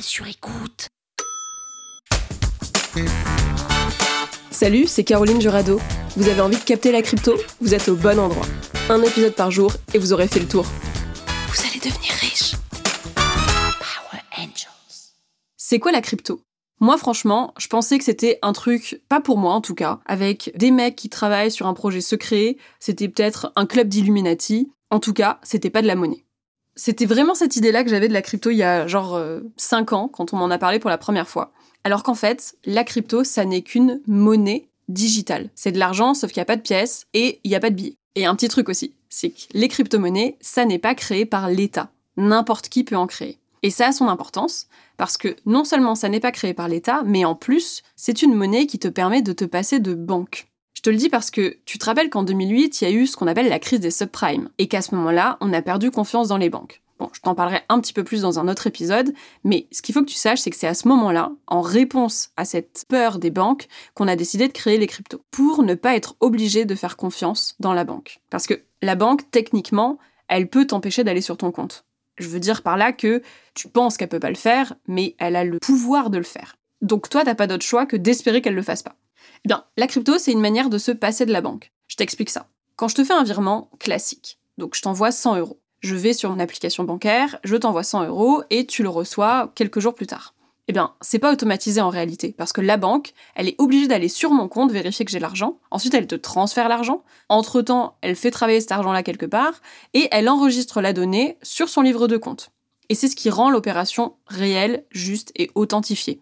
Sur écoute. Salut, c'est Caroline Jurado. Vous avez envie de capter la crypto? Vous êtes au bon endroit. Un épisode par jour et vous aurez fait le tour. Vous allez devenir riche. Power Angels. C'est quoi la crypto? Moi, franchement, je pensais que c'était un truc, pas pour moi en tout cas, avec des mecs qui travaillent sur un projet secret, c'était peut-être un club d'Illuminati. En tout cas, c'était pas de la monnaie. C'était vraiment cette idée-là que j'avais de la crypto il y a genre 5 ans, quand on m'en a parlé pour la première fois. Alors qu'en fait, la crypto, ça n'est qu'une monnaie digitale. C'est de l'argent, sauf qu'il n'y a pas de pièces et il n'y a pas de billets. Et un petit truc aussi, c'est que les crypto-monnaies, ça n'est pas créé par l'État. N'importe qui peut en créer. Et ça a son importance, parce que non seulement ça n'est pas créé par l'État, mais en plus, c'est une monnaie qui te permet de te passer de banque. Je te le dis parce que tu te rappelles qu'en 2008, il y a eu ce qu'on appelle la crise des subprimes, et qu'à ce moment-là, on a perdu confiance dans les banques. Bon, je t'en parlerai un petit peu plus dans un autre épisode, mais ce qu'il faut que tu saches, c'est que c'est à ce moment-là, en réponse à cette peur des banques, qu'on a décidé de créer les cryptos, pour ne pas être obligé de faire confiance dans la banque. Parce que la banque, techniquement, elle peut t'empêcher d'aller sur ton compte. Je veux dire par là que tu penses qu'elle peut pas le faire, mais elle a le pouvoir de le faire. Donc toi, t'as pas d'autre choix que d'espérer qu'elle le fasse pas. Eh bien, la crypto, c'est une manière de se passer de la banque. Je t'explique ça. Quand je te fais un virement classique, donc je t'envoie 100 euros, je vais sur mon application bancaire, je t'envoie 100 euros et tu le reçois quelques jours plus tard. Eh bien, c'est pas automatisé en réalité, parce que la banque, elle est obligée d'aller sur mon compte, vérifier que j'ai l'argent, ensuite elle te transfère l'argent, entre-temps, elle fait travailler cet argent-là quelque part, et elle enregistre la donnée sur son livre de compte. Et c'est ce qui rend l'opération réelle, juste et authentifiée.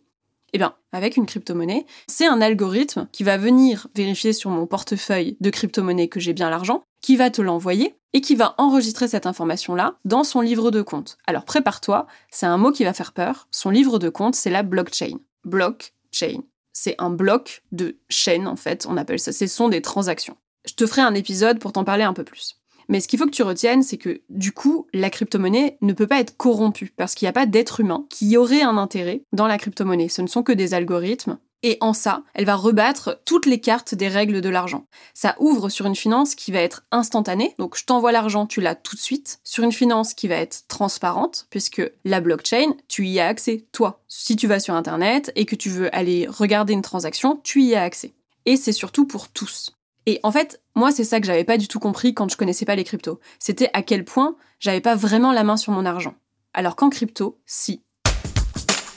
Eh bien, avec une crypto-monnaie, c'est un algorithme qui va venir vérifier sur mon portefeuille de crypto-monnaie que j'ai bien l'argent, qui va te l'envoyer et qui va enregistrer cette information-là dans son livre de compte. Alors prépare-toi, c'est un mot qui va faire peur. Son livre de compte, c'est la blockchain. Blockchain. C'est un bloc de chaîne, en fait, on appelle ça. Ce sont des transactions. Je te ferai un épisode pour t'en parler un peu plus. Mais ce qu'il faut que tu retiennes, c'est que du coup, la crypto-monnaie ne peut pas être corrompue parce qu'il n'y a pas d'être humain qui aurait un intérêt dans la crypto-monnaie. Ce ne sont que des algorithmes. Et en ça, elle va rebattre toutes les cartes des règles de l'argent. Ça ouvre sur une finance qui va être instantanée, donc je t'envoie l'argent, tu l'as tout de suite, sur une finance qui va être transparente, puisque la blockchain, tu y as accès, toi. Si tu vas sur Internet et que tu veux aller regarder une transaction, tu y as accès. Et c'est surtout pour tous. Et en fait, moi, c'est ça que j'avais pas du tout compris quand je connaissais pas les cryptos. C'était à quel point j'avais pas vraiment la main sur mon argent. Alors qu'en crypto, si.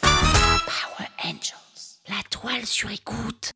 Power Angels. La toile sur écoute.